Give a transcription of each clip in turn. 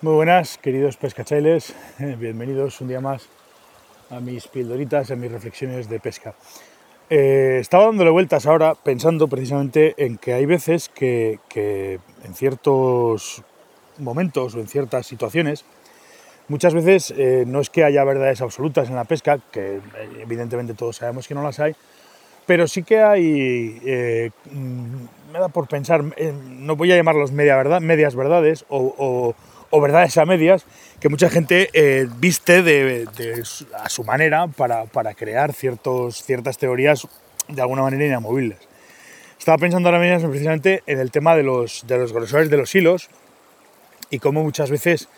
Muy buenas, queridos pescachailes, bienvenidos un día más a mis pildoritas, a mis reflexiones de pesca. Eh, estaba dándole vueltas ahora pensando precisamente en que hay veces que, en ciertos momentos o en ciertas situaciones, muchas veces eh, no es que haya verdades absolutas en la pesca, que eh, evidentemente todos sabemos que no las hay, pero sí que hay, mm, me da por pensar, no voy a llamarlos medias verdades o verdades a medias que mucha gente eh, viste de, a su manera para, crear ciertos, ciertas teorías de alguna manera inamovibles. Estaba pensando ahora mismo precisamente en el tema de los, de los grosores de los hilos y cómo muchas veces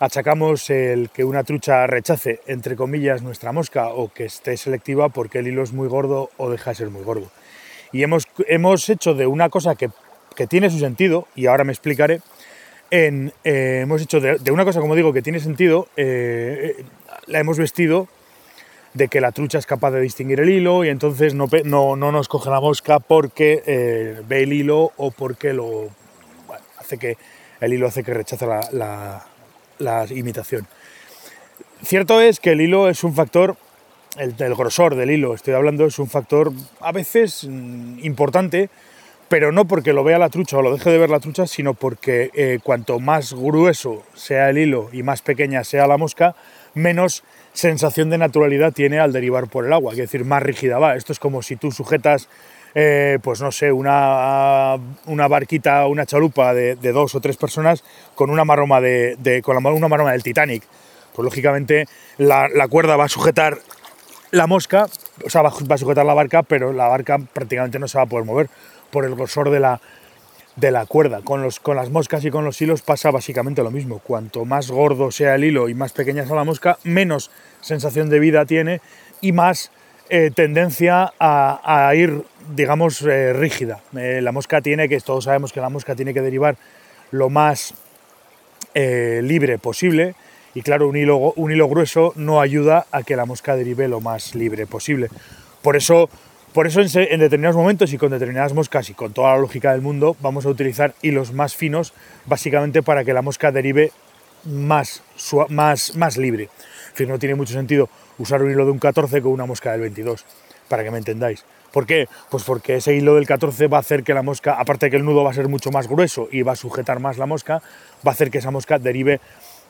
achacamos el que una trucha rechace, entre comillas, nuestra mosca o que esté selectiva porque el hilo es muy gordo o deja de ser muy gordo. Y hemos, hemos hecho de una cosa que, que tiene su sentido, y ahora me explicaré, eh, hemos hecho de, una cosa, como digo, que tiene sentido, eh, eh, la hemos vestido de que la trucha es capaz de distinguir el hilo y entonces no, no, nos coge la mosca porque ve el hilo o porque lo hace que el hilo hace que rechace la, imitación. Cierto es que el hilo es un factor, el, el grosor del hilo, estoy hablando, es un factor a veces mm, importante pero no porque lo vea la trucha o lo deje de ver la trucha, sino porque eh, cuanto más grueso sea el hilo y más pequeña sea la mosca, menos sensación de naturalidad tiene al derivar por el agua, es decir, más rígida va. Esto es como si tú sujetas, eh, pues no sé, una, una barquita, una chalupa de, dos o tres personas con una maroma, de, con una maroma del Titanic. Pues lógicamente la, cuerda va a sujetar la mosca, o sea, va a sujetar la barca, pero la barca prácticamente no se va a poder mover por el grosor de la, de la cuerda. Con, los, con las moscas y con los hilos pasa básicamente lo mismo. Cuanto más gordo sea el hilo y más pequeña sea la mosca, menos sensación de vida tiene y más eh, tendencia a, ir, digamos, eh, rígida. Eh, la mosca tiene que, todos sabemos que la mosca tiene que derivar lo más libre posible. Y claro, un hilo, un hilo grueso no ayuda a que la mosca derive lo más libre posible. Por eso por eso en, determinados momentos y con determinadas moscas y con toda la lógica del mundo vamos a utilizar hilos más finos básicamente para que la mosca derive más, más, más libre. En no tiene mucho sentido usar un hilo de un 14 con una mosca del 22, para que me entendáis. ¿Por qué? Pues porque ese hilo del 14 va a hacer que la mosca, aparte que el nudo va a ser mucho más grueso y va a sujetar más la mosca, va a hacer que esa mosca derive,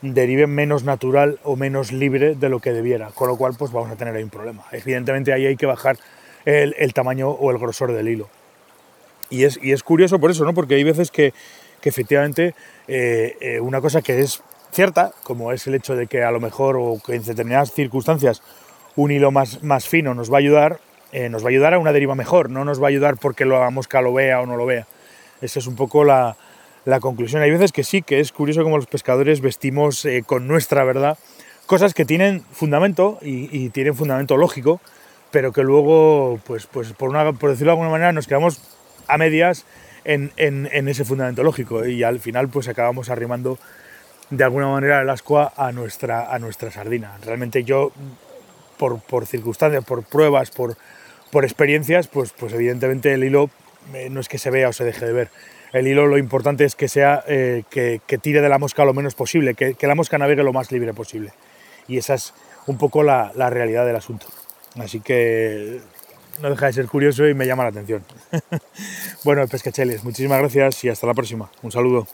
derive menos natural o menos libre de lo que debiera. Con lo cual, pues vamos a tener ahí un problema. Evidentemente ahí hay que bajar el, tamaño o el grosor del hilo. Y es, y es, curioso por eso, ¿no? Porque hay veces que, que efectivamente eh, eh, una cosa que es cierta, como es el hecho de que a lo mejor o que en determinadas circunstancias un hilo más, más fino nos va a ayudar, eh, nos va a ayudar a una deriva mejor, no nos va a ayudar porque la mosca lo vea o no lo vea. Esa es un poco la, la conclusión. Hay veces que sí, que es curioso como los pescadores vestimos con nuestra verdad cosas que tienen fundamento y tienen fundamento lógico, pero que luego, pues, pues por, una, por decirlo de alguna manera, nos quedamos a medias en, ese fundamento lógico y al final pues acabamos arrimando de alguna manera el ascua a nuestra, a nuestra sardina. Realmente yo, por, por circunstancias, por pruebas, por, por experiencias, pues, pues evidentemente el hilo eh, no es que se vea o se deje de ver. El hilo lo importante es que sea eh, que, tire de la mosca lo menos posible, que, la mosca navegue lo más libre posible. Y esa es un poco la realidad del asunto. Así que no deja de ser curioso y me llama la atención. bueno, pescacheles, muchísimas gracias y hasta la próxima. Un saludo.